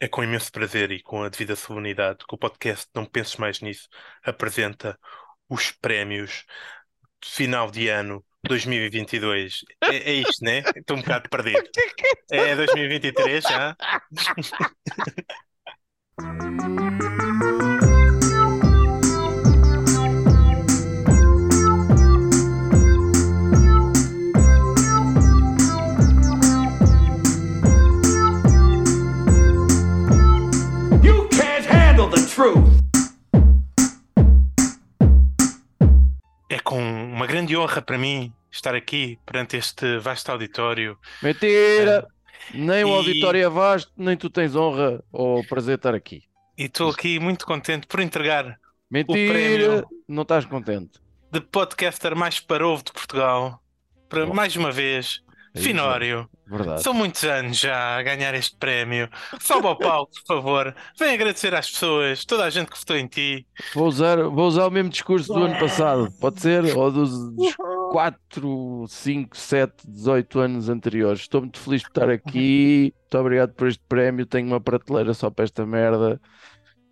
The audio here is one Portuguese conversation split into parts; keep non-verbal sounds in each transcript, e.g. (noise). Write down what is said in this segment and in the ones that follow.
É com imenso prazer e com a devida solenidade que o podcast Não Penses Mais Nisso apresenta os prémios de final de ano 2022. É, é isto, né? Estou um bocado perdido. (laughs) É 2023 já? (laughs) truth. É com uma grande honra para mim estar aqui perante este vasto auditório. Mentira! Nem o E- auditório é vasto, nem tu tens honra ou prazer de estar aqui. E estou aqui muito contente por entregar Mentira! prémio. Não estás contente. de podcaster mais parou de Portugal para Bom. mais uma vez Finório. Verdade. São muitos anos já a ganhar este prémio. Sobe ao palco, por favor. Vem agradecer às pessoas, toda a gente que votou em ti. Vou usar, vou usar o mesmo discurso do ano passado, pode ser? (laughs) Ou dos 4, 5, 7, 18 anos anteriores. Estou muito feliz por estar aqui. Muito obrigado por este prémio. Tenho uma prateleira só para esta merda.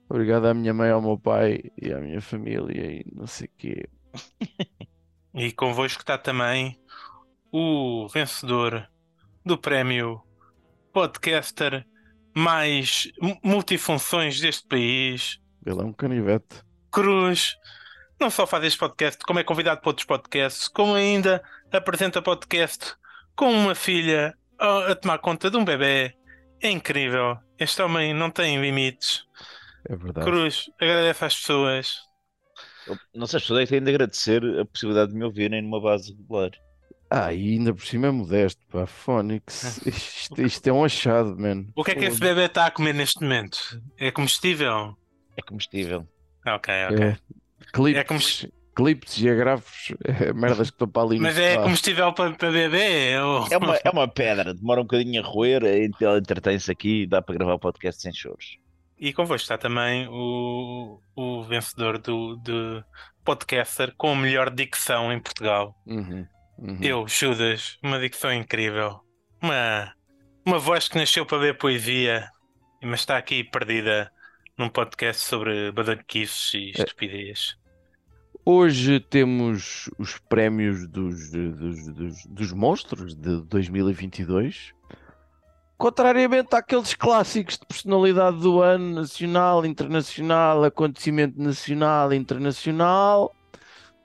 Obrigado à minha mãe, ao meu pai e à minha família e não sei o quê. E convosco está também o vencedor do prémio podcaster mais mu- multifunções deste país. Ele é um canivete. Cruz não só faz este podcast, como é convidado para outros podcasts, como ainda apresenta podcast com uma filha a, a tomar conta de um bebê. É incrível. Este homem não tem limites. É verdade. Cruz, agradece às pessoas. Eu- Não sei, as pessoas é que têm de agradecer a possibilidade de me ouvirem numa base regular. Ah, e ainda por cima é modesto, pá. Fónix. (laughs) Isto, isto é um achado, man. O que é que esse bebê está a comer neste momento? É comestível? É comestível. Ok, ok. É. Clipes, É se- clipes e agrafos, (laughs) é merdas que estão para ali no Mas é sofá. comestível para, para bebê? Ou... É uma, é uma pedra, demora um bocadinho a roer, então ela entretém-se aqui e dá para gravar o podcast sem choros. E convosco está também o, o vencedor do, do podcaster com a melhor dicção em Portugal. Uhum, uhum. Eu, Judas, uma dicção incrível. Uma, uma voz que nasceu para ver poesia, mas está aqui perdida num podcast sobre badalhoquices e estupidez. Hoje temos os prémios dos, dos, dos, dos monstros de 2022. Contrariamente àqueles clássicos de personalidade do ano, nacional, internacional, acontecimento nacional, internacional,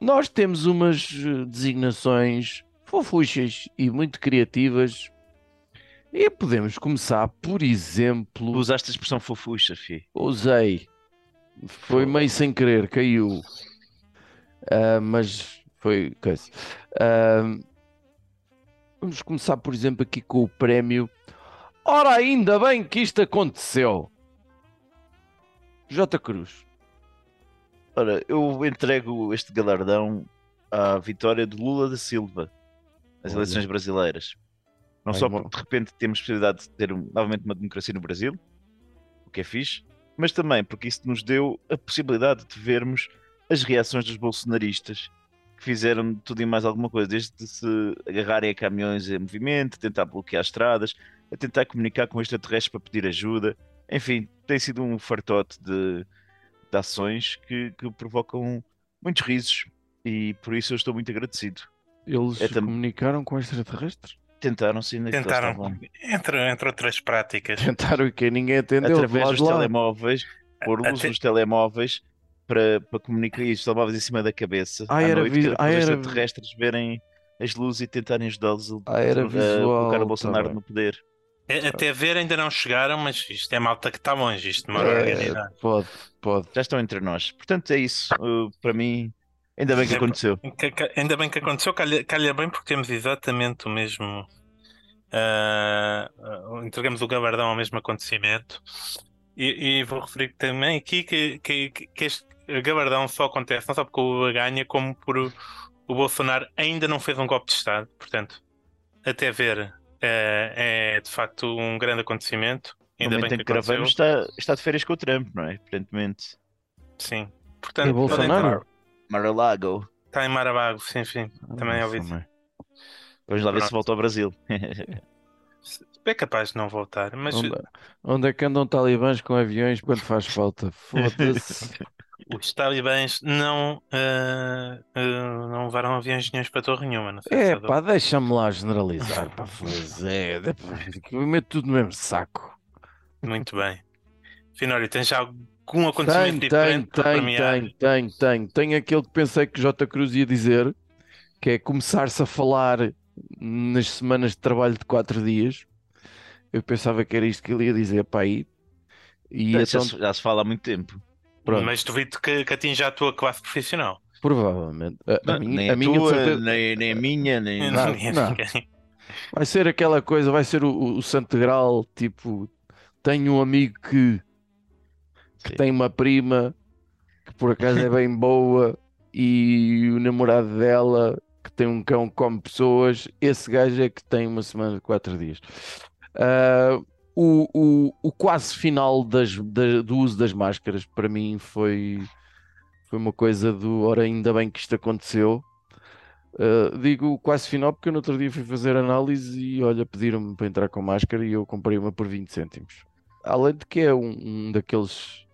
nós temos umas eh, designações fofuchas e muito criativas. E podemos começar, por exemplo, Usaste a expressão fofucha, fi. Usei. Foi meio sem querer, caiu. Ah, mas foi coisa. Ah, vamos começar, por exemplo, aqui com o prémio. Ora, ainda bem que isto aconteceu. J. Cruz. Ora, eu entrego este galardão à vitória de Lula da Silva nas Olha. eleições brasileiras. Não Ai, só porque de repente temos possibilidade de ter um- novamente uma democracia no Brasil, o que é fixe, mas também porque isso nos deu a possibilidade de vermos as reações dos bolsonaristas que fizeram tudo e mais alguma coisa, desde se agarrarem a caminhões em movimento, tentar bloquear estradas, a tentar comunicar com extraterrestres para pedir ajuda. Enfim, tem sido um fartote de, de ações que, que provocam muitos risos e por isso eu estou muito agradecido. Eles É tam- comunicaram com extraterrestres? Tentaram sim, Tentaram, entre, entre outras práticas. Tentaram e que ninguém atendeu. através dos lá. telemóveis, pôr luz Até- nos telemóveis para, para comunicar isso, telemóveis em cima da cabeça Ah, à era noite, vi- ah, os era- extraterrestres verem as luzes e tentarem ajudá-los a, Ah, era a visual, colocar tá o Bolsonaro bem. no poder. É, Até ver ainda não chegaram, mas isto é malta que está longe, isto demora a É, organizar. pode, pode. Já estão entre nós. Portanto, é isso. Uh, para mim, ainda bem que É, aconteceu. Ainda bem que aconteceu, calha, calha bem porque temos exatamente o mesmo. ah, ah, entregamos o gabardão ao mesmo acontecimento. E, e vou referir também aqui que, que, que- que este gabardão só acontece não só porque o Lula ganha, como por o, o Bolsonaro ainda não fez um golpe de Estado. Portanto, até ver, eh, é de facto um grande acontecimento. No Ainda bem que que gravamos, está, está de férias com o Trump, não é? Aparentemente. Sim. E Portanto, podem Bolsonaro? Mar-a-Lago. Está em Marabago, sim, sim. Também Ah, ouvi. também. Vamos lá ver se Pronto. volta ao Brasil. é capaz de não voltar. Mas Onde, onde é que andam talibãs com aviões quando faz falta? (laughs) Foda-se. Os talibãs não, ah, ah, não levaram aviões para torre nenhuma. Não sei se É pá, deixa-me lá generalizar, pá, pois é, eu meto tudo no mesmo saco. Muito bem. Finório, tens já algum Tenho, acontecimento tenho, diferente para tenho, premiar? tenho, tenho, tenho. Tenho aquele que pensei que J. Cruz ia dizer, que é começar-se a falar nas semanas de trabalho de quatro dias. Eu pensava que era isto que ele ia dizer, pá, aí. E Já, então, se- já se fala há muito tempo. Pronto, Mas duvido que, que atinja a tua classe profissional. provavelmente. A, a minha, nem a a, minha tua, certeza- nem, nem a minha, nem. Não, Ninguém não. Vai ser aquela coisa, vai ser o, o, Santo Grau, tipo, tenho um amigo que, que Sim. tem uma prima que por acaso é bem (laughs) boa e o namorado dela que tem um cão que come pessoas, esse gajo é que tem uma semana de quatro dias. Ah, o, o, o quase final das, da- do uso das máscaras para mim foi, foi uma coisa do ora, ainda bem que isto aconteceu. Uh, digo quase final porque eu no outro dia fui fazer análise e olha, pediram-me para entrar com máscara e eu comprei uma por 20 cêntimos. Além de que é um, um daqueles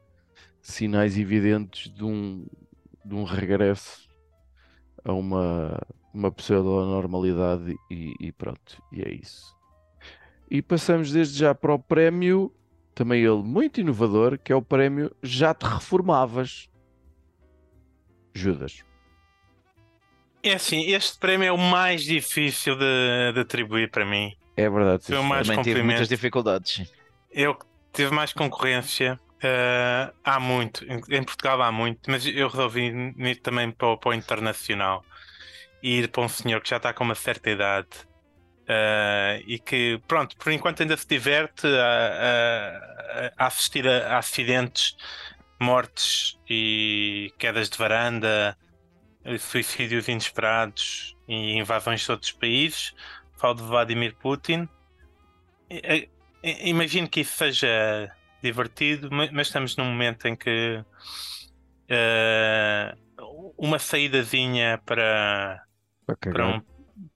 sinais evidentes de um, de um regresso a uma, uma pseudo-normalidade e, e pronto, e é isso. E passamos desde já para o prémio, também ele muito inovador, que é o prémio Já Te Reformavas. Judas. É assim, este prémio é o mais difícil de, de atribuir para mim. É verdade. Foi o mais Também tive muitas dificuldades. Eu que tive mais concorrência. eh, há muito, em, Portugal há muito, mas eu resolvi ir também para, o- para o internacional e ir para um senhor que já está com uma certa idade eh, e que, pronto, por enquanto ainda se diverte a, a- a assistir a, a acidentes, mortes e quedas de varanda, suicídios inesperados e invasões de outros países. Falo de Vladimir Putin. E- e- Imagino que isso seja divertido, ma- mas estamos num momento em que eh, uma saídazinha para, Para para, um,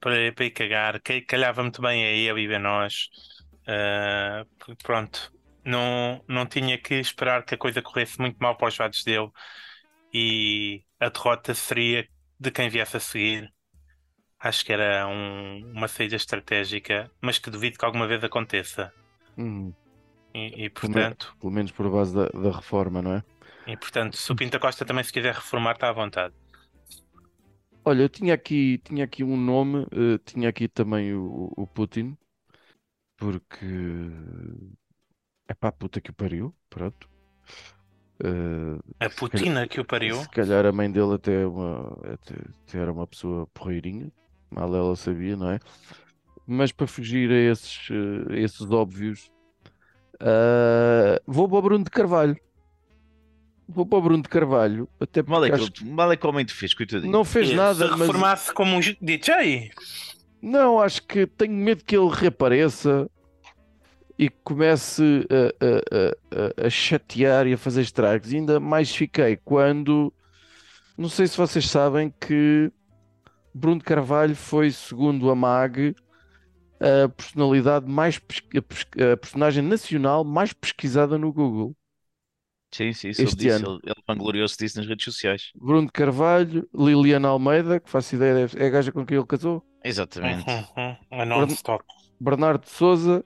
para, para ir cagar calhava muito bem a ele e a nós. Porque, pronto, não, não tinha que esperar que a coisa corresse muito mal para os lados dele e a derrota seria de quem viesse a seguir. Acho que era um- uma saída estratégica, mas que duvido que alguma vez aconteça. Hum, E, e, portanto, pelo menos por base da, da reforma, não é? e portanto, se o Pinta Costa também se quiser reformar, está à vontade. Olha, eu tinha aqui, tinha aqui um nome, eh, tinha aqui também o, o Putin, porque é pá, puta que o pariu, pronto. Eh, A Putina que o pariu. Se calhar a mãe dele até, é uma, até, até era uma pessoa porreirinha, mal ela sabia, não é? Mas para fugir a esses, eh, a esses óbvios, ah, vou para o Bruno de Carvalho. Vou para o Bruno de Carvalho, até Mal é que, acho mal é que o homem te fez, coitadinho. não fez Se nada, mas reformasse como um DJ, não, acho que tenho medo que ele reapareça e comece a, a- a- a- chatear e a fazer estragos. E ainda mais fiquei quando, não sei se vocês sabem que Bruno de Carvalho foi, segundo a MAG, a personalidade mais a personagem nacional mais pesquisada no Google. Sim, sim, Este disse. ano. Ele, ele vangloriou-se disso nas redes sociais. Bruno de Carvalho, Liliana Almeida, que faço ideia, é a gaja com quem ele casou, Exatamente. Uhum, uhum, a non-stop. Bernardo de Souza,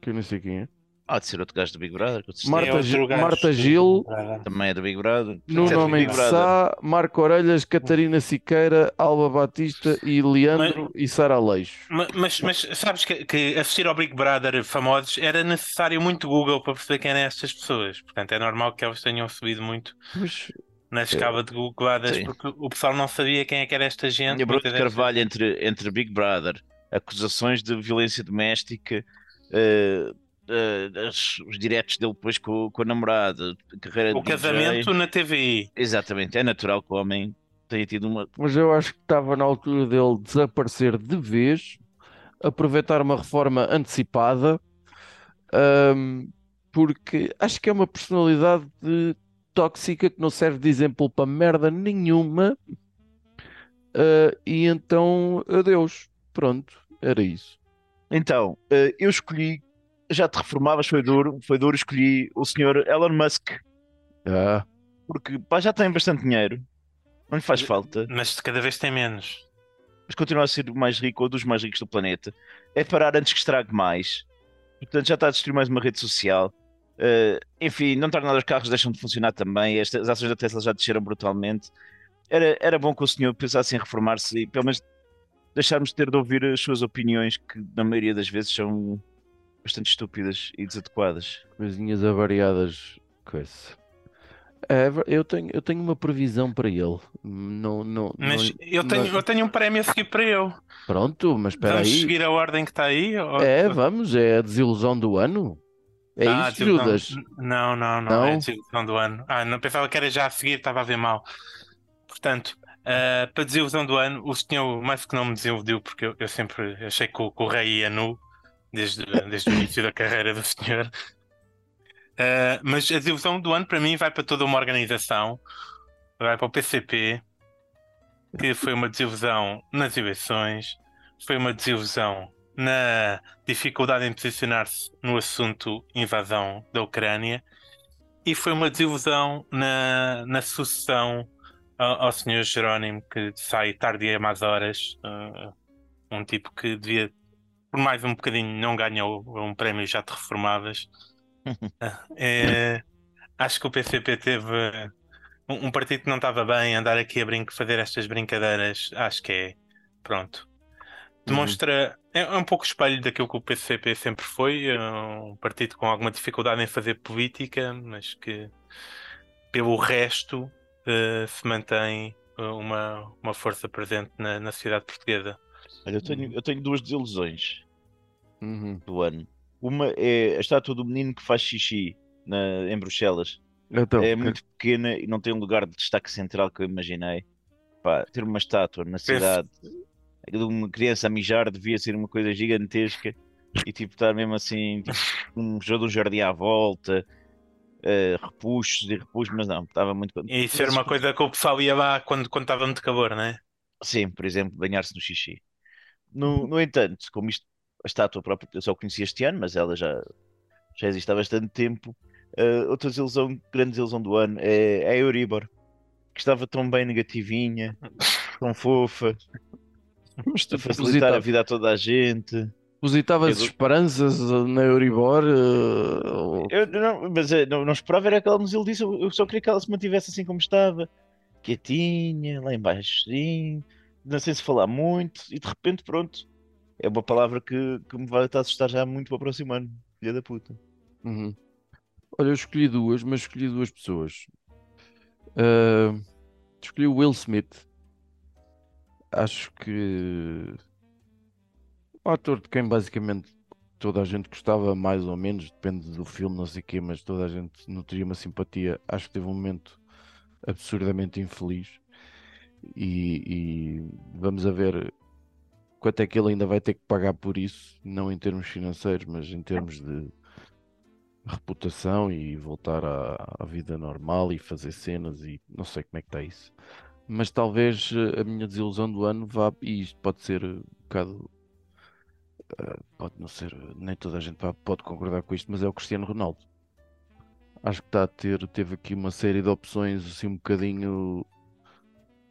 que eu não sei quem é, Há de ser outro gajo do Big Brother. Marta É Gil- gajo Marta Gil, Também é do Big Brother. Nuno Certo, Homem de. Sá, Marco Orelhas, Catarina Siqueira, Alba Batista e Leandro e Sara Aleixo. Ma- Mas, mas sabes que, que assistir ao Big Brother famosos era necessário muito Google para perceber quem eram estas pessoas. Portanto, é normal que elas tenham subido muito Mas, na escala de googladas, porque o pessoal não sabia quem é que era esta gente. E Bruno Carvalho entre, entre Big Brother, acusações de violência doméstica, eh, eh, as- os diretos dele depois com, com a namorada, a carreira O de DJ. casamento na TVI. Exatamente, é natural que o homem tenha tido uma. mas eu acho que estava na altura dele desaparecer de vez, aproveitar uma reforma antecipada, ahm, porque acho que é uma personalidade tóxica que não serve de exemplo para merda nenhuma. Ah, e então, adeus. Pronto, era isso. Então, eh, eu escolhi, já te reformavas, foi duro, foi duro, escolhi o senhor Elon Musk, Ah, porque pá, já tem bastante dinheiro, não lhe faz falta, Mas cada vez tem menos. mas continua a ser o mais rico ou dos mais ricos do planeta. É parar antes que estrague mais. Portanto, já está a destruir mais uma rede social. Eh, enfim, não torna nada, os carros deixam de funcionar também. Estas, as ações da Tesla já desceram brutalmente. Era, era bom que o senhor pensasse em reformar-se e pelo menos deixarmos de ter de ouvir as suas opiniões, que na maioria das vezes são bastante estúpidas e desadequadas. coisinhas avariadas. Coisa. É, ver- eu tenho, eu tenho uma previsão para ele. Não, não, Mas não- eu tenho, não- eu tenho um prémio a seguir para eu. Pronto, mas espera Vamos aí. seguir a ordem que está aí? ou- É, vamos, é a desilusão do ano. É Ah, isso, desilusão- Judas. Não, não, não, Não? é a desilusão do ano. Ah, não pensava que era já a seguir, estava a ver mal. Portanto, ah, para a desilusão do ano, o senhor mais que não me desiludiu, porque eu, eu sempre achei que o, que o rei ia nu, desde, desde o início da carreira do senhor. Ah, mas a desilusão do ano para mim vai para toda uma organização, vai para o PCP, que foi uma desilusão nas eleições, foi uma desilusão na dificuldade em posicionar-se no assunto invasão da Ucrânia e foi uma desilusão na, na sucessão ao, ao Sr. Jerónimo, que sai tarde e más horas, ah, um tipo que devia, por mais um bocadinho, não ganhou um prémio já de reformadas. (laughs) É, acho que o PCP teve um, um partido que não estava bem, andar aqui a brinco, fazer estas brincadeiras, acho que é pronto. Demonstra, é, é um pouco espelho daquilo que o PCP sempre foi, é um partido com alguma dificuldade em fazer política, mas que pelo resto eh, se mantém eh, uma, uma força presente na, na sociedade portuguesa. Olha, eu tenho, eu tenho duas desilusões Uhum. do ano. Uma é a estátua do menino que faz xixi na, em Bruxelas. Então, é muito pequena e não tem um lugar de destaque central que eu imaginei. Pá, ter uma estátua na cidade de uma criança a mijar devia ser uma coisa gigantesca e tipo estar mesmo assim, tipo, (laughs) um jogo um jardim à volta, eh, repuxos e repuxos, mas não, estava muito. E era uma coisa que o pessoal ia lá quando, quando estava muito calor, não é? Sim, por exemplo, banhar-se no xixi. No, no entanto, como isto, a estátua própria eu só conheci este ano, mas ela já, já existe há bastante tempo. eh, outra desilusão, grande desilusão do ano é, é a Euribor, que estava tão bem negativinha, (laughs) tão fofa, a facilitar a vida a toda a gente. Depositavas Eu- esperanças uh, na Euribor? uh, Eu não, mas eh, não, não esperava era que ela nos iludisse, eu eu só queria que ela se mantivesse assim como estava, quietinha, lá embaixo, sim, não sei se falar muito, e de repente, pronto, é uma palavra que, que me vai estar a assustar já muito para o próximo ano, filha da puta. Uhum. Olha, eu escolhi duas, mas escolhi duas pessoas. Uh, escolhi o Will Smith. Acho que um ator de quem basicamente toda a gente gostava mais ou menos, depende do filme, não sei o quê, mas toda a gente nutria uma simpatia. Acho que teve um momento absurdamente infeliz e, e vamos a ver quanto é que ele ainda vai ter que pagar por isso, não em termos financeiros, mas em termos de reputação e voltar à, à vida normal e fazer cenas e não sei como é que está isso. Mas talvez eh, a minha desilusão do ano vá, e isto pode ser um bocado, eh, pode não ser, nem toda a gente pode concordar com isto, mas é o Cristiano Ronaldo. Acho que está a ter, teve aqui uma série de opções assim um bocadinho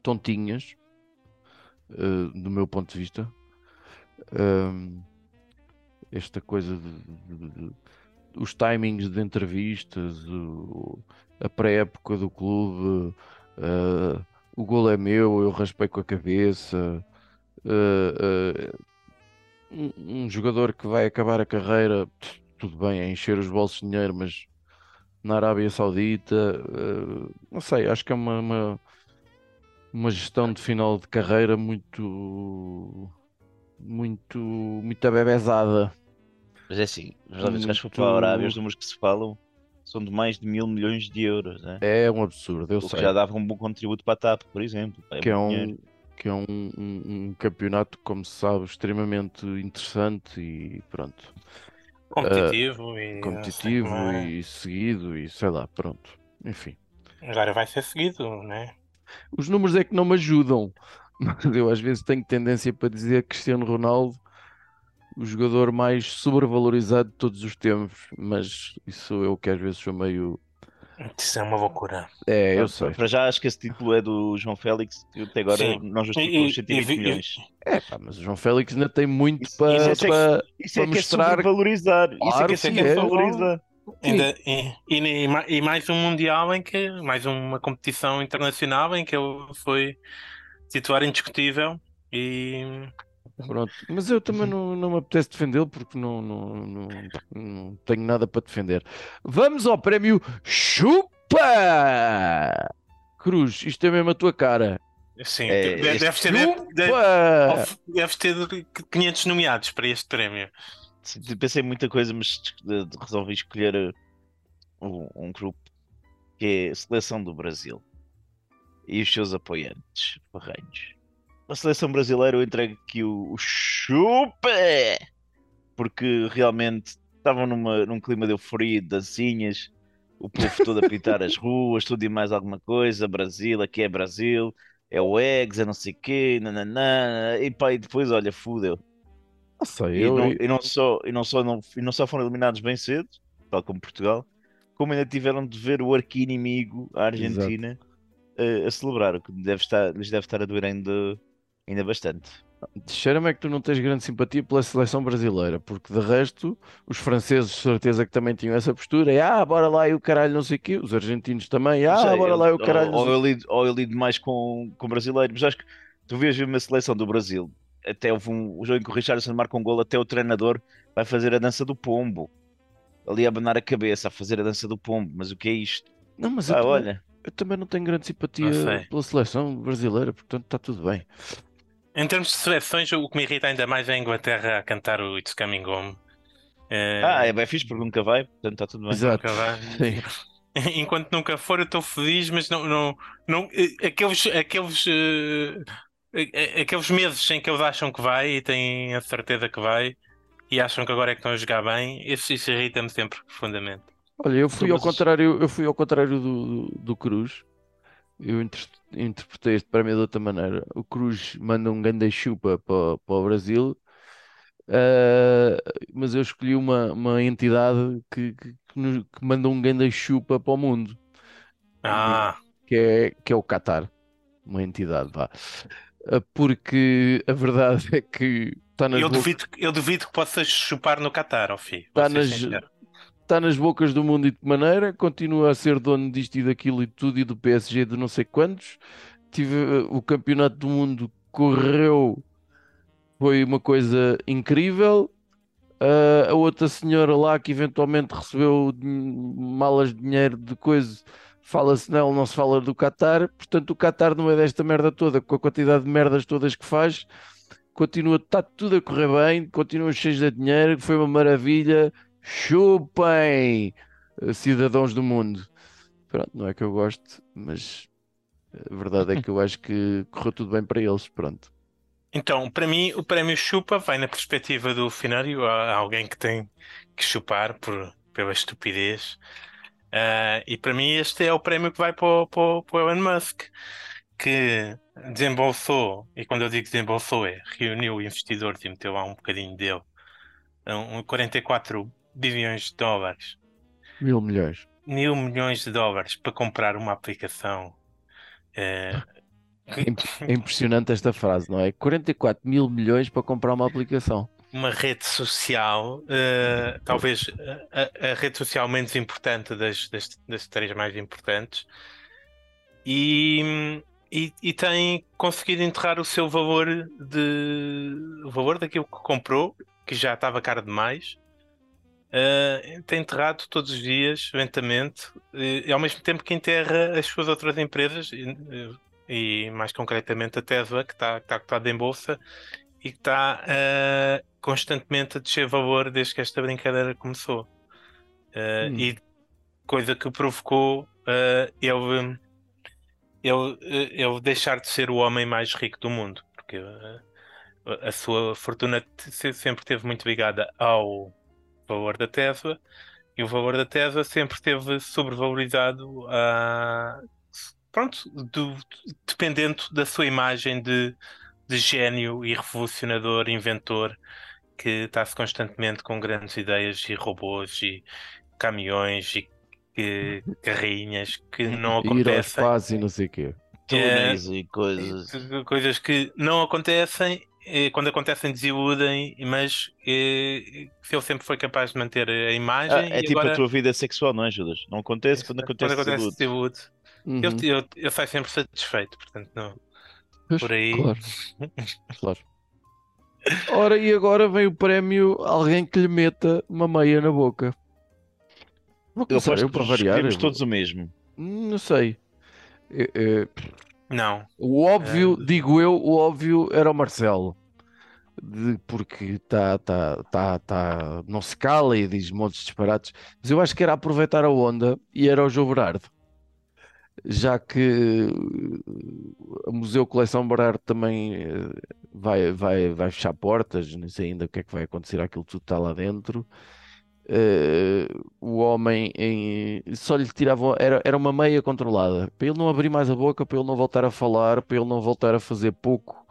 tontinhas, eh, do meu ponto de vista. Ahm, esta coisa de, de- de- os timings de entrevistas, o- a pré-época do clube, eh, o gol é meu, eu raspei com a cabeça. eh, eh, um, um jogador que vai acabar a carreira, tudo bem, é encher os bolsos de dinheiro, mas na Arábia Saudita, não sei, acho que é uma, uma, uma gestão de final de carreira muito, muito, muito abebezada. Mas é assim, já vezes que acho que para a Arábia os números que se falam são de mais de mil milhões de euros, né? É um absurdo, eu o que sei. já dava um bom contributo para a TAP, por exemplo. pá, que é muito um, dinheiro. que é um, um- um campeonato, como se sabe, extremamente interessante e pronto, Competitivo e. não sei competitivo é. e seguido e sei lá, pronto. Enfim, Agora vai ser seguido, né? os números é que não me ajudam, mas eu às vezes tenho tendência para dizer que Cristiano Ronaldo o jogador mais sobrevalorizado de todos os tempos, mas isso eu que às vezes sou meio. Isso é uma loucura. É, eu sei. Para já acho que esse título é do João Félix, que até agora Sim. não justificou os e- 120 e- milhões. É, pá, mas o João Félix ainda tem muito Isso- para. isso é que- para- Isso é Para que é mostrar- sobrevalorizar. Isso é Claro que é que é. sobrevalorizar. Ainda, e, e, e e mais um Mundial em que, mais uma competição internacional em que ele foi titular indiscutível e Pronto. Mas eu também não, não me apetece defendê-lo porque não, não, não, não tenho nada para defender. Vamos ao prémio Chupa! Cruz, isto é mesmo a tua cara. sim, É, deve, deves ter, deve- deve- ter 500 nomeados para este prémio. Sim, Pensei em muita coisa, mas resolvi escolher uh, um, um grupo que é a Seleção do Brasil e os seus apoiantes ferrenhos. A seleção brasileira eu entrego aqui o, o chupa porque realmente estavam numa, num clima de euforia, de dancinhas, o povo todo a pintar as ruas, tudo e mais alguma coisa. Brasil, aqui é Brasil, é o Eggs, é não sei o quê, nananã, e pá, e depois, olha, fudeu. Não sei, E eu, não, e não só, e, não só não, e não só foram eliminados bem cedo, tal como Portugal, como ainda tiveram de ver o arqui-inimigo, a Argentina, a, a celebrar, o que deve estar, lhes deve estar a doer ainda, ainda bastante. Cheira-me é que tu não tens grande simpatia pela seleção brasileira, porque de resto, os franceses, certeza que também tinham essa postura, e ah, bora lá e o caralho não sei o quê, os argentinos também, ah, sei, bora lá e o eu- caralho ou, sei eu lido, ou eu lido mais com, com brasileiros, mas acho que tu vês uma seleção do Brasil, até houve um, o jogo em que o Richardson marca um gol, até o treinador vai fazer a dança do pombo. Ali a abanar a cabeça, a fazer a dança do pombo, mas o que é isto? Não, mas eu, Ah, olha, eu também não tenho grande simpatia pela seleção brasileira, portanto está tudo bem. Em termos de seleções, o que me irrita ainda mais é a Inglaterra a cantar o It's Coming Home. Eh, ah, é bem fixe porque nunca vai, portanto está tudo bem. Exato. nunca vai. Sim. (laughs) Enquanto nunca for, eu estou feliz, mas não, não, não eh, aqueles, aqueles, eh, aqueles meses em que eles acham que vai e têm a certeza que vai e acham que agora é que estão a jogar bem, isso, isso irrita-me sempre profundamente. Olha, eu fui ao contrário, eu fui ao contrário do, do, do Cruz. Eu inter- interpretei este prémio de outra maneira. O Cruz manda um grande chupa para, para o Brasil, ah, mas eu escolhi uma, uma entidade que, que, que nos- que manda um grande chupa para o mundo, Ah, que é, que é o Qatar. Uma entidade, vá. Ah, Porque a verdade (laughs) é que está nas eu duvido, eu duvido que possas chupar no Qatar, ó filho. Tá Vou ser nas-. Está nas bocas do mundo e de que maneira, continua a ser dono disto e daquilo e tudo e do PSG de não sei quantos. Tive, eh, o campeonato do mundo correu, foi uma coisa incrível. Ah, a outra senhora lá que eventualmente recebeu malas de dinheiro de coisa, fala-se nela, não se fala do Qatar. Portanto, o Qatar, no meio desta merda toda, com a quantidade de merdas todas que faz, continua, está tudo a correr bem, continua cheio de dinheiro, foi uma maravilha. Chupem, eh, cidadãos do mundo. Pronto, não é que eu goste, mas a verdade é que eu acho que correu tudo bem para eles. Pronto. Então, para mim, o prémio chupa vai na perspectiva do finário, há alguém que tem que chupar por, pela estupidez. Ah, e para mim, este é o prémio que vai para o, para para o Elon Musk, que desembolsou, e quando eu digo desembolsou, é reuniu investidores e meteu lá um bocadinho dele, um, 44 bilhões de dólares, Mil milhões. mil milhões de dólares para comprar uma aplicação. eh, É impressionante esta frase, não é? 44 mil milhões para comprar uma aplicação. uma rede social, eh, talvez a, a- a rede social menos importante das, das, das três mais importantes, e, e, e tem conseguido enterrar o seu valor de o valor daquilo que comprou, que já estava caro demais. Eh, tem enterrado todos os dias, lentamente, e ao mesmo tempo que enterra as suas outras empresas, e, e mais concretamente a Tesla, que está, está cotada em bolsa e que está eh, constantemente a descer valor desde que esta brincadeira começou. Eh, Hum. E coisa que provocou eh, ele, ele, ele deixar de ser o homem mais rico do mundo, porque a sua fortuna sempre esteve muito ligada ao valor da Tesla e o valor da Tesla sempre esteve sobrevalorizado a pronto, do, dependendo da sua imagem de, de gênio e revolucionador, inventor que está-se constantemente com grandes ideias e robôs e caminhões e, e carrinhas que não Ir ao acontecem. espaço e não sei o quê. Túneis e coisas. Que- Coisas que não acontecem, quando acontecem desiludem, mas eh, se ele sempre foi capaz de manter a Ah, imagem é e tipo agora a tua vida sexual, não é, Judas? Não acontece quando acontece, acontece desilude. desilude. Uhum. Eu, eu, eu saio sempre satisfeito, portanto não. Pois, por aí. Claro. (laughs) claro. Ora, e agora vem o prémio alguém que lhe meta uma meia na boca. Vou Eu começar eu para variar. eu- todos o mesmo. Não sei. É, é, Não. o óbvio, É. digo eu, o óbvio era o Marcelo. De- porque está, tá, tá, tá, não se cala e diz montes de disparates. Mas eu acho que era aproveitar a onda e era o João Berardo. Já que uh, o Museu Coleção Berardo também eh, vai, vai, vai fechar portas, não sei ainda o que é que vai acontecer àquilo tudo está lá dentro. Eh, o homem em- só lhe tiravam, era, era uma meia controlada, para ele não abrir mais a boca, para ele não voltar a falar, para ele não voltar a fazer pouco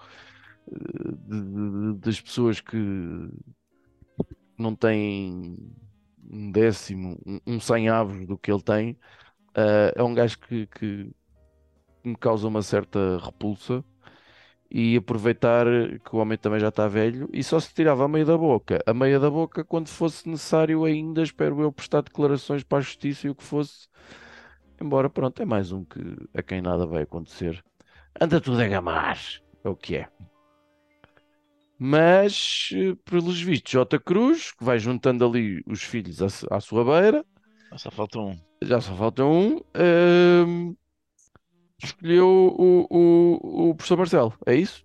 eh, de- de- das pessoas que não têm um décimo, um, um cem avos do que ele tem. Eh, é um gajo que, que me causa uma certa repulsa e aproveitar que o homem também já está velho e só se tirava a meia da boca. A meia da boca quando fosse necessário ainda, espero eu, prestar declarações para a justiça e o que fosse. Embora, pronto, é mais um que a quem nada vai acontecer. Anda tudo a gamar, é o que é. Mas, eh, pelos vistos, J. Cruz, que vai juntando ali os filhos à, à sua beira, Só falta um. já só falta um, ehm, escolheu o, o, o professor Marcelo, é isso?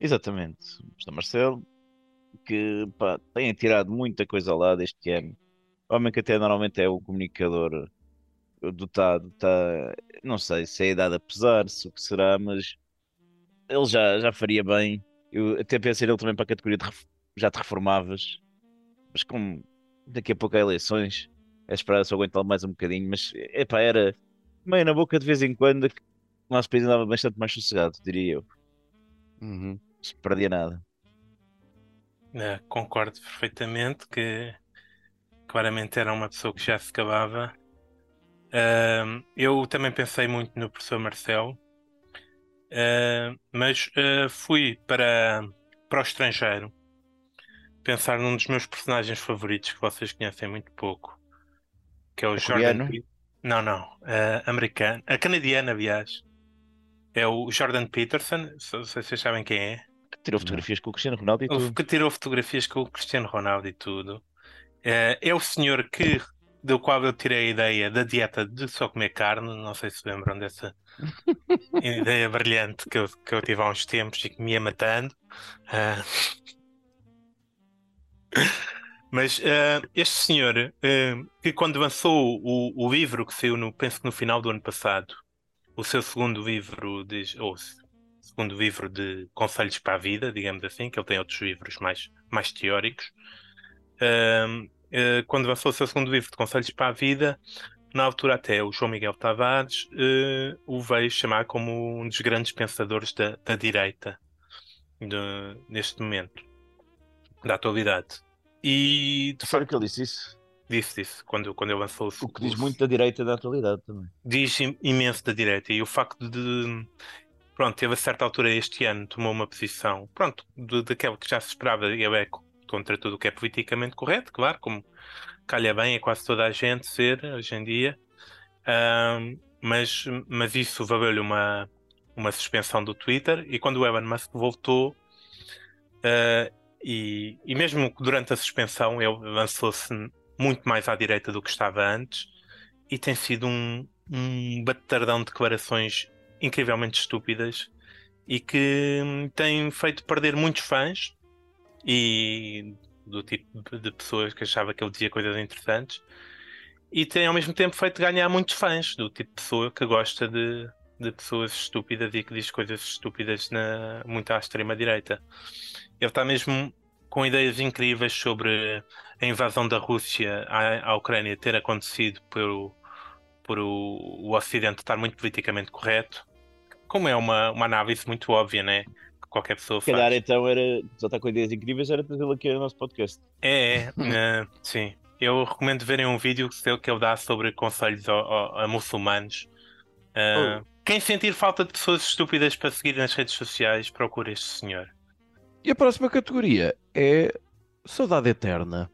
Exatamente. O Mr. Marcelo, que pá, tem tirado muita coisa ao lado este ano. Homem que até normalmente é o comunicador dotado, tá, não sei se é a idade a pesar, se o que será, mas ele já, já faria bem. Eu até pensei nele também para a categoria de já te reformavas, mas como daqui a pouco há eleições, é esperar só aguentar mais um bocadinho, mas epá, era meio na boca de vez em quando o nosso país andava bastante mais sossegado, diria eu. Uhum. Não se perdia nada. Eh, concordo perfeitamente que claramente era uma pessoa que já se acabava. Ahm, eu também pensei muito no professor Marcelo, Ah, mas ah, fui para, para o estrangeiro pensar num dos meus personagens favoritos que vocês conhecem muito pouco, que é o É Jordan Não, não, ah, americano, a canadiana, aliás. É o Jordan Peterson, se se vocês sabem quem é. Tirou fotografias com o Cristiano Ronaldo e O tudo. que tirou fotografias com o Cristiano Ronaldo e tudo. Eh, é o senhor que, do qual eu tirei a ideia da dieta de só comer carne. Não sei se lembram dessa (laughs) ideia brilhante que eu, que eu tive há uns tempos e que me ia matando. Ah. Mas eh, este senhor, que quando lançou o, o livro que saiu, no, penso que no final do ano passado, o seu segundo livro, de, ou se- segundo livro de conselhos para a vida, digamos assim, que ele tem outros livros mais, mais teóricos. Ahm, eh, quando lançou o seu segundo livro de conselhos para a vida, na altura até o João Miguel Tavares eh, o veio chamar como um dos grandes pensadores da, da direita de- neste momento, da atualidade. E de Sério facto que ele disse isso? Disse isso quando, quando ele lançou O que diz muito da direita da atualidade também. diz im- imenso da direita e o facto de pronto, teve a certa altura este ano tomou uma posição, pronto, daquela que já se esperava, ele é co- contra tudo o que é politicamente correto, claro, como calha bem a quase toda a gente ser hoje em dia, Ahm, mas, mas isso valeu-lhe uma, uma suspensão do Twitter e quando o Elon Musk voltou ah, e, e mesmo durante a suspensão ele lançou-se muito mais à direita do que estava antes e tem sido um, um batardão de declarações incrivelmente estúpidas e que hum, tem feito perder muitos fãs e do tipo de pessoas que achava que ele dizia coisas interessantes e tem ao mesmo tempo feito ganhar muitos fãs do tipo de pessoa que gosta de, de pessoas estúpidas e que diz coisas estúpidas na, muito à extrema direita. Ele está mesmo com ideias incríveis sobre a invasão da Rússia à, à Ucrânia ter acontecido por, por o, o Ocidente estar muito politicamente correto, como é uma, uma análise muito óbvia, né? Que qualquer pessoa Se calhar faz. então era. Só está com ideias incríveis, era trazê-lo aqui ao nosso podcast. É, é, eh, sim. Eu recomendo verem um vídeo que ele- que ele dá sobre conselhos ao- ao- a muçulmanos. Eh, Quem sentir falta de pessoas estúpidas para seguir nas redes sociais, procure este senhor. E a próxima categoria é Saudade Eterna.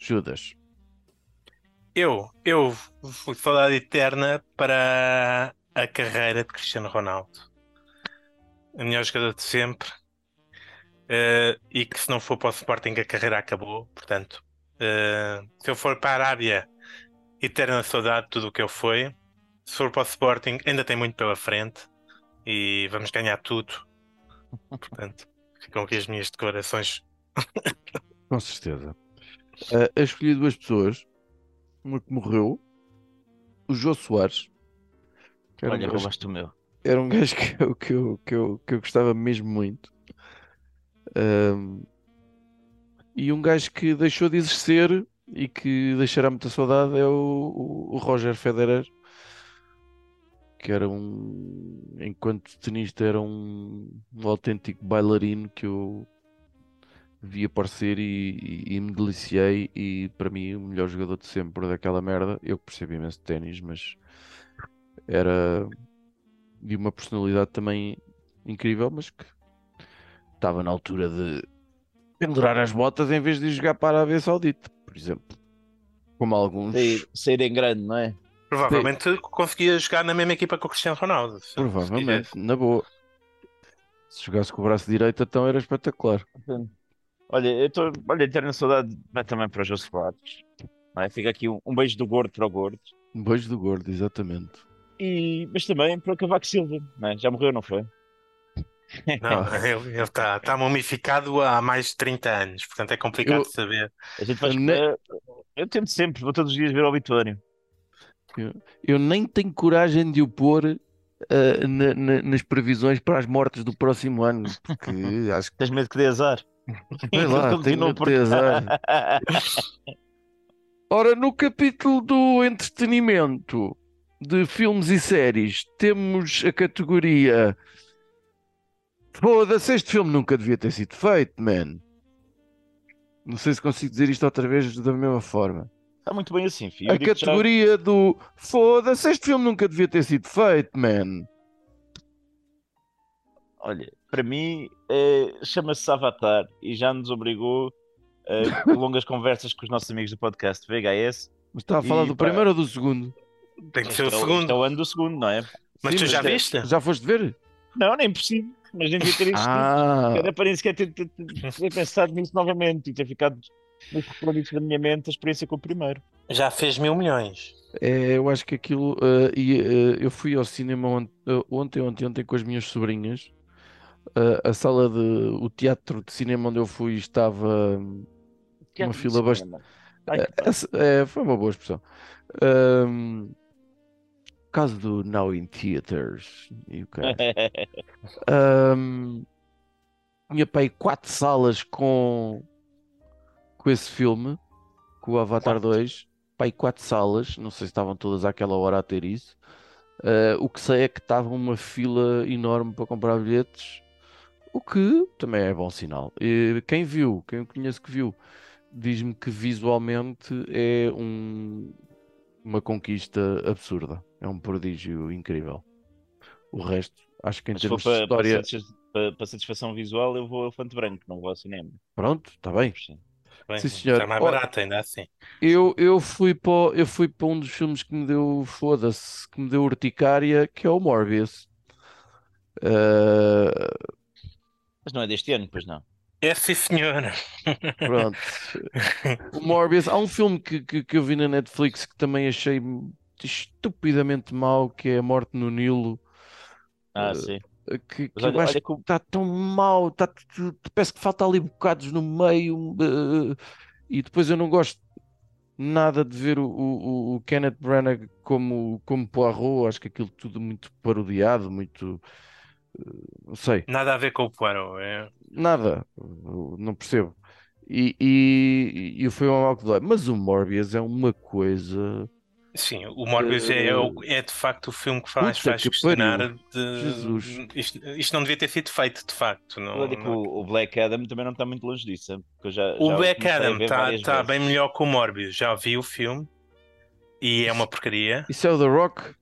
Judas. Eu, eu fui saudade eterna para a carreira de Cristiano Ronaldo. O melhor jogador de sempre. Eh, e que se não for para o Sporting a carreira acabou. Portanto, eh, se eu for para a Arábia, eterna saudade de tudo o que eu fui. Se for para o Sporting, ainda tem muito pela frente. E vamos ganhar tudo. (laughs) Portanto, ficam aqui as minhas declarações. Com certeza. Ah, eu escolhi duas pessoas. Uma que morreu. O Jô Soares. Que era, Olha, um gajo, roubaste o meu. era um (laughs) gajo que eu, que, eu, que, eu, que eu gostava mesmo muito. Ahm, e um gajo que deixou de exercer e que deixará muita saudade é o, o- o Roger Federer. Que era um. Enquanto tenista, era um, um autêntico bailarino que eu vi aparecer e, e, e me deliciei. E para mim, o melhor jogador de sempre daquela merda. Eu que percebo imenso de ténis, mas era de uma personalidade também incrível, mas que estava na altura de pendurar as botas em vez de ir jogar para a Arábia Saudita, por exemplo. Como alguns, Sair, sair em grande, não é? Provavelmente conseguia jogar na mesma equipa que o Cristiano Ronaldo. provavelmente, na boa. Se jogasse com o braço direito, então era espetacular. Olha, eu estou. Olha, eterna saudade vai também para os não é? Fica aqui um, um beijo do gordo para o gordo. Um beijo do gordo, exatamente. E, mas também para o Cavaco Silva, é? Já morreu, não foi? Não, (laughs) ele está tá mumificado há mais de 30 anos, portanto é complicado Eu- de saber. A gente faz. Ne- Eu, eu tento sempre, vou todos os dias ver o obituário. Eu nem tenho coragem de o pôr ah, na- na- nas previsões para as mortes do próximo ano, porque (laughs) acho que Tens medo que dê azar? Sei (laughs) lá, por- de ter azar. Ora, no capítulo do entretenimento de filmes e séries, temos a categoria. Foda-se, este filme nunca devia ter sido feito, man. Não sei se consigo dizer isto outra vez da mesma forma. Está muito bem assim, filho. A digo já- categoria do Foda-se, este filme nunca devia ter sido feito, man. Olha, para mim é, chama-se Avatar e já nos obrigou a longas conversas com os nossos amigos do podcast VHS. Mas estava a falar E, do pá, primeiro ou do segundo? Tem que ser o é o- este é segundo. o ano do segundo, não é? Mas Sim, tu já mas- viste? Já foste ver? Não, nem possível. Mas nem devia ter isto. Ah, Era para nem sequer ter, ter, ter- ter pensado nisso novamente e ter ficado nos recordes da minha mente a experiência com o primeiro. Já fez mil milhões. É, eu acho que aquilo. eh, e, eh, eu fui ao cinema ont- eh, ontem, ontem, ontem com as minhas sobrinhas. Eh, a sala de. O teatro de cinema onde eu fui estava. hum, Uma fila bast- Ai, que Essa- é, foi uma boa expressão. Ahm, caso do Now in Theaters. E o cara. Ahm, (laughs) tinha aí quatro salas com, com esse filme, com o Avatar Quatro? 2. Para aí quatro salas, não sei se estavam todas àquela hora a ter isso. Ah, o que sei é que estava uma fila enorme para comprar bilhetes, o que também é bom sinal. E quem viu, quem eu conheço que viu, diz-me que visualmente é um- uma conquista absurda. É um prodígio incrível. O resto, acho que em Mas termos de para, para, história. para- para satisfação visual, eu vou ao Elefante Branco, não vou ao cinema. Pronto, está bem. Bem, Sim, senhor. Está mais barato ainda assim. Eu, eu fui para, eu fui para um dos filmes que me deu, foda-se, que me deu urticária, que é o Morbius. Ah, Mas não é deste ano, pois não. É sim, senhora. (laughs) pronto. O Morbius, há um filme que, que, que eu vi na Netflix que também achei estupidamente mau, que é A Morte no Nilo, Ah, Eh, sim. que, que Mas eu olha, acho olha que está tão mau, está, tudo- parece que falta ali bocados no meio, eh, e depois eu não gosto nada de ver o, o, o Kenneth Branagh como, como Poirot, acho que aquilo tudo muito parodiado, muito, não sei. Nada a ver com o Poirot. É... Nada, não percebo. E, e, e foi uma mal que dói. Mas o Morbius é uma coisa Sim, o Morbius é, é o- é de facto o filme que faz, faz que questionar de Jesus. Isto, isto não devia ter sido feito, de facto. Não, digo que não- o, Black Adam também não está muito longe disso, porque já, O já Black Adam está tá vezes. bem melhor que o Morbius. Já vi o filme e é uma porcaria. Isso é o The Rock?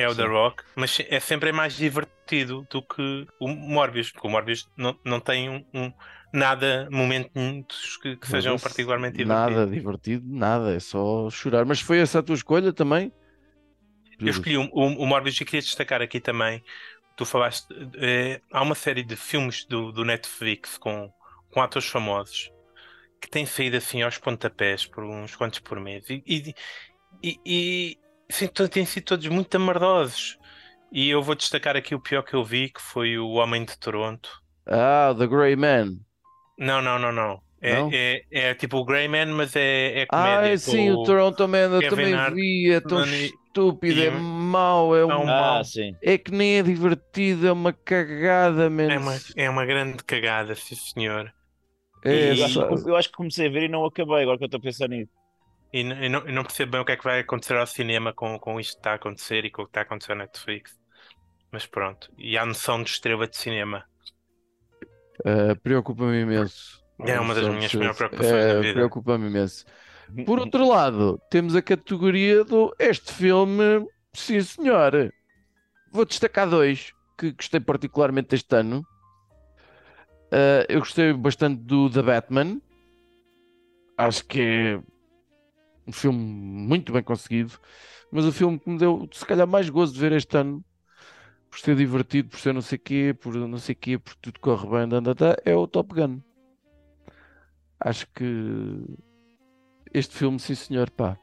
É o The. Rock, mas é sempre mais divertido do que o Morbius, porque o Morbius não, não tem um, um- nada, momentos que, que sejam esse- particularmente divertidos. Nada divertido, nada, é só chorar. Mas foi essa a tua escolha também? Eu escolhi o, o, o Morbius e queria destacar aqui também. Tu falaste, eh, há uma série de filmes do, do Netflix com, com atores famosos que têm saído assim aos pontapés por uns quantos por mês e, e, e sim, têm sido todos muito amardosos. E eu vou destacar aqui o pior que eu vi, que foi o Homem de Toronto. Ah, The Grey Man. Não, não, não, não. É, Não? é, é tipo o Greyman, mas é, é Ah, comédia. é sim, com o Toronto Man, eu Kevin também Hart, vi, é tão estúpido, é e- mau, é, Há um... Ah, mal. sim. é que nem é divertido, é uma cagada, man. É uma, é uma grande cagada, sim senhor. É E- Eu acho, eu acho que comecei a ver e não acabei, agora que eu estou a pensar nisso. E, e não, e não percebo bem o que é que vai acontecer ao cinema com, com isto que está a acontecer e com o que está a acontecer na Netflix. Mas pronto. E há noção de estrela de cinema. Uh, preocupa-me imenso. É uma das minhas maiores preocupações é, na vida. Preocupa-me imenso. Por outro lado, temos a categoria do este filme, sim senhor. Vou destacar dois que gostei particularmente deste ano. Uh, eu gostei bastante do The Batman. Acho que é um filme muito bem conseguido. Mas o filme que me deu, se calhar, mais gozo de ver este ano, por ser divertido, por ser não sei quê, por não sei quê, por tudo corre bem, é o Top Gun. Acho que este filme, sim senhor, pá.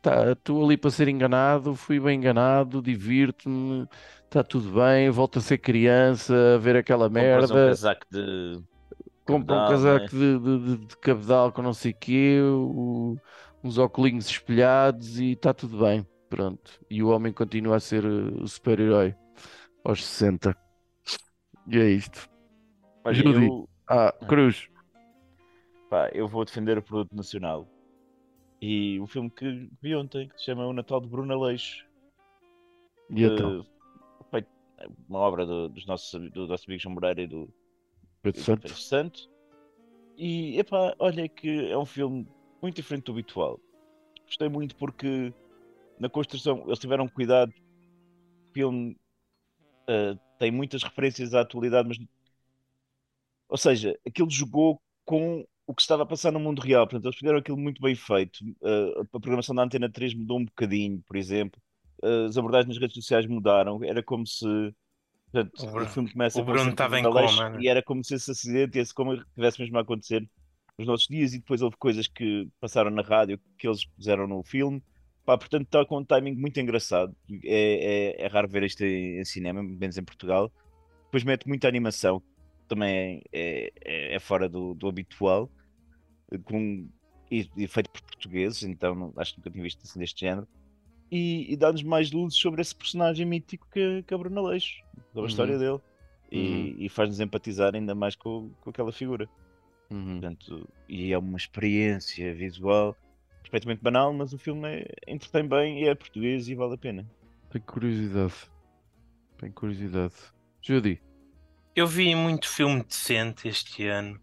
Tá, Estou ali para ser enganado, fui bem enganado, divirto-me, está tudo bem, volto a ser criança, a ver aquela Compras um merda, casaco de. compro um casaco né? de, de, de- de cabedal com não sei quê, o- uns óculos espelhados e está tudo bem, pronto. E o homem continua a ser uh, o super-herói aos 60. E é isto. Olha, Judy. eu, Ah, Cruz. pá, eu vou defender o produto nacional. E o filme que vi ontem, que se chama O Natal de Bruno Aleixo. E então, eh, feito- uma obra do, dos nossos, do nosso amigo João Moreira e do Pedro e. Pedro Santos. E epá, olha que é um filme muito diferente do habitual. Gostei muito porque na construção eles tiveram cuidado. O filme eh, tem muitas referências à atualidade, mas ou seja, aquilo jogou com o que estava a passar no mundo real. Portanto, eles fizeram aquilo muito bem feito. Eh, a programação da Antena 3 mudou um bocadinho, por exemplo. Eh, as abordagens nas redes sociais mudaram. Era como se. Portanto, O o, filme começa o Bruno estava em coma, né? E era como se esse acidente esse como tivesse mesmo a acontecer nos nossos dias. E depois houve coisas que passaram na rádio que eles puseram no filme. Pá, portanto, está com um timing muito engraçado. É, é, é raro ver isto em, em cinema, menos em Portugal. Depois mete muita animação, também é, é, é fora do, do habitual, com, e, e feito por portugueses, então acho que nunca tinha visto assim deste género. E, e dá-nos mais luzes sobre esse personagem mítico que, que é Bruno Aleixo, sobre Uhum. a história dele. E, e faz-nos empatizar ainda mais com, com aquela figura. Uhum. Portanto, e é uma experiência visual perfeitamente banal, mas o filme é, entretém bem e é português e vale a pena. Tenho curiosidade. Tenho curiosidade. Judy. Eu vi muito filme decente este ano,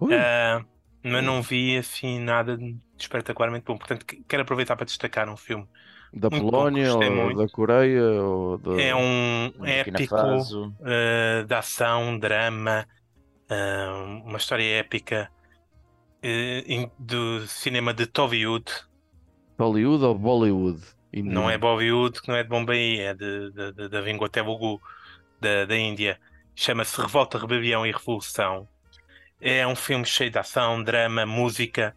Ui, ah, mas não vi assim nada de espetacularmente bom. Portanto, que- quero aproveitar para destacar um filme. da muito bom, Polónia, gostei ou muito. da Coreia, ou da... É um épico ah, de ação, drama, ah, uma história épica em- do cinema de Tollywood. Hollywood ou Bollywood? Não é Bollywood, que não é de Bombay, é de, de, de, da língua Telugu da, da Índia. Chama-se Revolta, Rebelião e Revolução. É um filme cheio de ação, drama, música.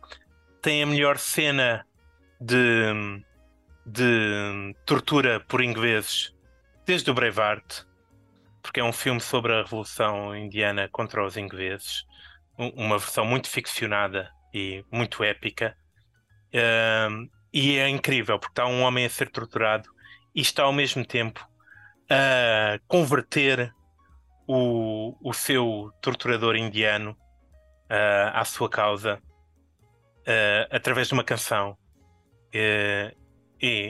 Tem a melhor cena de, de tortura por ingleses desde o Braveheart, porque é um filme sobre a Revolução Indiana contra os ingleses. Um- Uma versão muito ficcionada e muito épica. Ahm, e é incrível, porque está um homem a ser torturado e está ao mesmo tempo a converter o, o seu torturador indiano ah, à sua causa ah, através de uma canção. Eh, e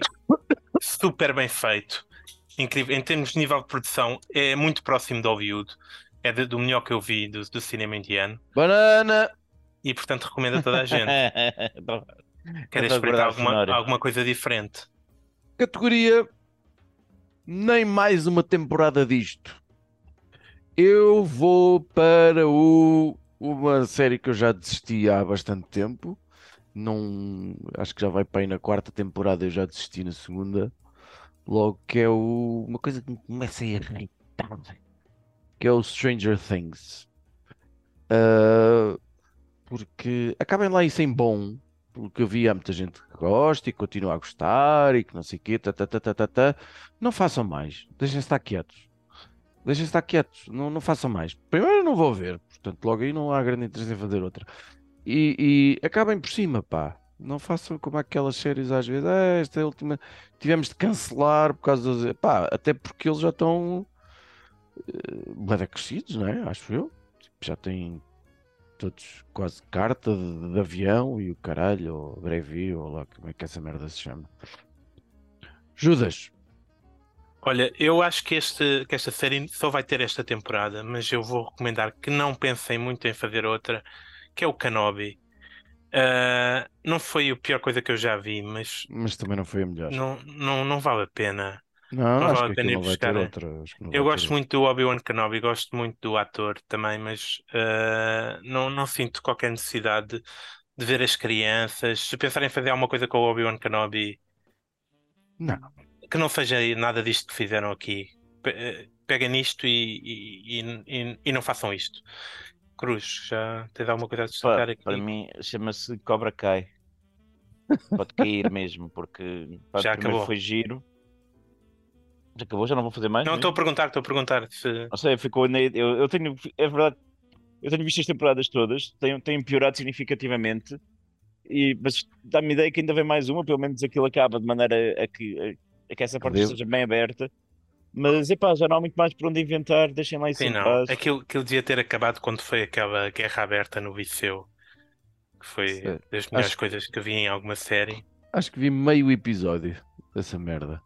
super bem feito. Incrível. Em termos de nível de produção, é muito próximo de Hollywood. É de- do melhor que eu vi do, do cinema indiano. Banana! E portanto recomendo a toda a gente. (laughs) Quer Estava a espreitar guardar o alguma, alguma coisa diferente. Categoria nem mais uma temporada disto. Eu vou para o, uma série que eu já desisti há bastante tempo. Não, acho que já vai para aí na quarta temporada, eu já desisti na segunda. Logo que é o, uma coisa que me começa a irritar, que é o Stranger Things. Ah, porque acabem lá isso em bom, porque eu vi há muita gente que gosta e continua a gostar e que não sei o quê, tá, tá, tá, tá, tá, tá. Não façam mais, deixem estar quietos. Deixem estar quietos, não, não façam mais. Primeiro não vou ver, portanto logo aí não há grande interesse em fazer outra. E, e acabem por cima, pá. Não façam como aquelas séries às vezes, ah, esta é a última, tivemos de cancelar por causa das. Pá, até porque eles já estão uh, bué crescidos, não é? Acho eu. Tipo, já têm todos quase carta de, de avião e o caralho, ou brevio, ou lá como é que essa merda se chama. Judas, Olha, eu acho que, este, que esta série só vai ter esta temporada, mas eu vou recomendar que não pensem muito em fazer outra, que é o Kenobi. Ah, não foi a pior coisa que eu já vi, mas mas também não foi a melhor. não, não, não vale a pena. Não, não vale a pena ter buscar, outra. Eu gosto muito do Obi-Wan Kenobi, gosto muito do ator também, mas ah, não, não sinto qualquer necessidade de, de ver as crianças. Se pensarem em fazer alguma coisa com o Obi-Wan Kenobi, Não. que não seja nada disto que fizeram aqui. Eh, Peguem nisto e, e, e- e não façam isto. Cruz, já tens alguma coisa a destacar aqui? para mim chama-se Cobra Kai. Pode cair (laughs) mesmo, porque pá, Já acabou. foi giro. Já acabou, já não vou fazer mais. Não, mesmo? estou a perguntar, estou a perguntar se. Não sei, ficou eu, eu tenho, é verdade, eu tenho visto as temporadas todas, tenho, tenho piorado significativamente, e, mas dá-me a ideia que ainda vem mais uma, pelo menos aquilo acaba de maneira a que, a, a que essa parte devo. esteja bem aberta. Mas epá, já não há muito mais por onde inventar, deixem lá isso Sim, em não. paz. Aquilo, aquilo devia ter acabado quando foi aquela guerra aberta no Viseu, que foi Sim. das melhores Acho- coisas que eu vi em alguma série. Acho que vi meio episódio dessa merda.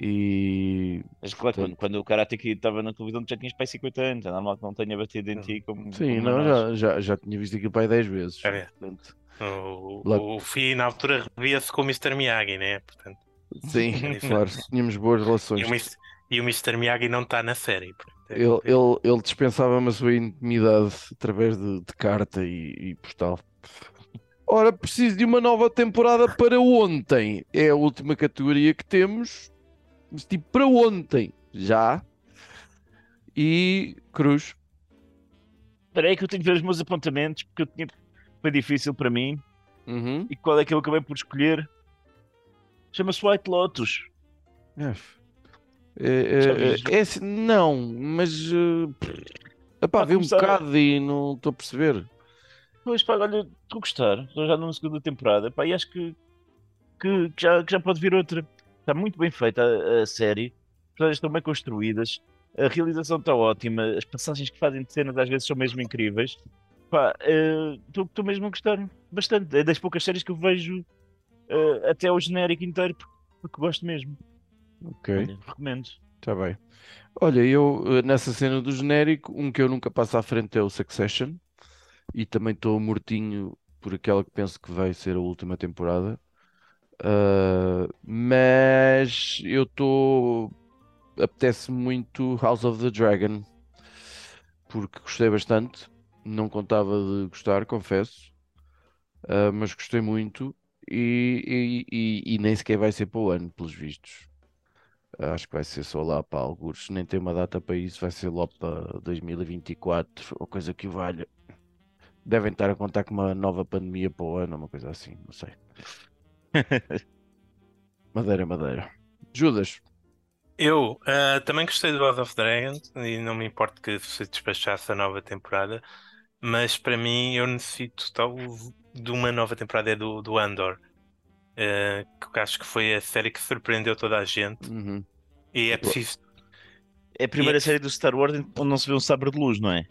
E Mas claro, quando, quando o Karate Kid estava na televisão, tu já tinhas para aí 50 anos, é normal que não tenha batido em ti como. sim, como não, nós. já, já, já tinha visto aquilo para aí 10 vezes. É. Portanto, O, Lá- o Fi na altura revia-se com o Mr. Miyagi, né? Portanto, sim, (laughs) claro, tínhamos boas e, relações. o Mr. e o Mr. Miyagi não está na série. é- Ele, ele, ele dispensava-me a sua intimidade através de, de carta e, e postal. Ora, preciso de uma nova temporada para ontem. É a última categoria que temos. Mas tipo, para ontem. Já. E Cruz. Espera aí que eu tenho que ver os meus apontamentos, porque eu tinha... foi difícil para mim. Uhum. E qual é que eu acabei por escolher? Chama-se White Lotus. É, é, é, é assim, não, mas uh, epá, vi um bocado e não estou a perceber. Pois pá, olha, estou a gostar. Estou já na segunda temporada. Pá, e acho que, que, que já, que já pode vir outra. Está muito bem feita a, a série. As personagens estão bem construídas. A realização está ótima. As passagens que fazem de cenas às vezes são mesmo incríveis. Pá, eh, estou estou mesmo a gostar bastante. É das poucas séries que eu vejo eh, até o genérico inteiro, porque, porque gosto mesmo. Ok. Olha, recomendo. Está bem. Olha, eu eh, nessa cena do genérico, um que eu nunca passo à frente é o Succession. E também estou mortinho por aquela que penso que vai ser a última temporada. Ah, mas eu estou. Apetece muito House of the Dragon. Porque gostei bastante. Não contava de gostar, confesso. Ah, mas gostei muito. E, e, e, e nem sequer vai ser para o ano, pelos vistos. Acho que vai ser só lá para alguns. Nem tem uma data para isso, vai ser lá para 2024 ou coisa que o valha. Devem estar a contar com uma nova pandemia para o ano, uma coisa assim, não sei. (laughs) Madeira, madeira. Judas, Eu ah, também gostei do House of Dragons e não me importo que se despachasse a nova temporada, mas para mim eu necessito tal de uma nova temporada é do, do Andor, ah, que eu acho que foi a série que surpreendeu toda a gente Uhum. e é preciso, É a primeira E- série do Star Wars onde não se vê um sabre de luz, não é?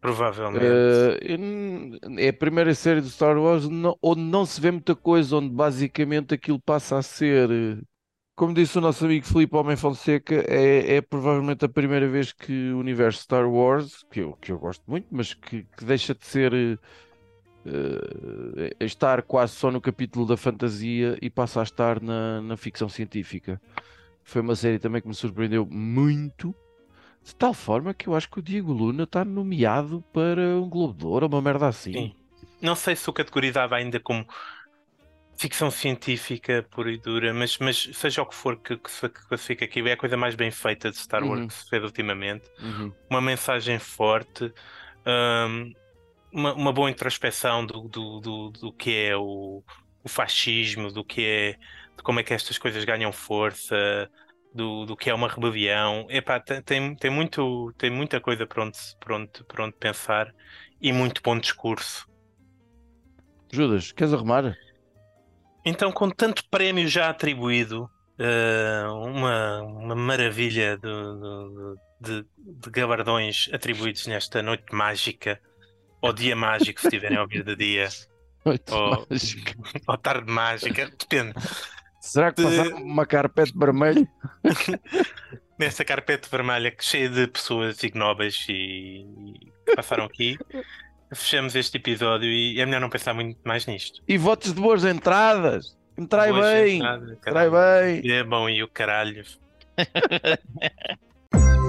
Provavelmente. Eh, n- é a primeira série do Star Wars onde não se vê muita coisa, onde basicamente aquilo passa a ser, eh, como disse o nosso amigo Filipe Homem Fonseca, é, é provavelmente a primeira vez que o universo Star Wars, que eu, que eu gosto muito, mas que, que deixa de ser eh, estar quase só no capítulo da fantasia e passa a estar na, na ficção científica. Foi uma série também que me surpreendeu muito. De tal forma que eu acho que o Diego Luna está nomeado para um Globo de Ouro, uma merda assim. Sim. Não sei se o categorizava ainda como ficção científica pura e dura, mas, mas seja o que for que, que se classifica aqui, é a coisa mais bem feita de Star Wars Uhum. que se fez ultimamente. Uhum. Uma mensagem forte, hum, uma, uma boa introspeção do, do, do, do que é o, o fascismo, do que é de como é que estas coisas ganham força, do, do que é uma rebelião. Epá, tem, tem, muito, tem muita coisa para onde, se- para, onde, para onde pensar e muito bom discurso. Judas, queres arrumar? Então, com tanto prémio já atribuído, eh, uma, uma maravilha de, de, de- de gabardões atribuídos nesta noite mágica, ou dia mágico, se estiverem a ouvir de dia, Noite mágica. (laughs) ou tarde mágica, depende. Será que de- passaram uma carpete vermelha? (laughs) Nesta carpete vermelha cheia de pessoas ignóbeis e, que passaram aqui, fechamos este episódio e é melhor não pensar muito mais nisto. E votos de boas entradas. Entrai Boas bem. entradas, Entrai caralho. bem. É bom e o caralho. (laughs)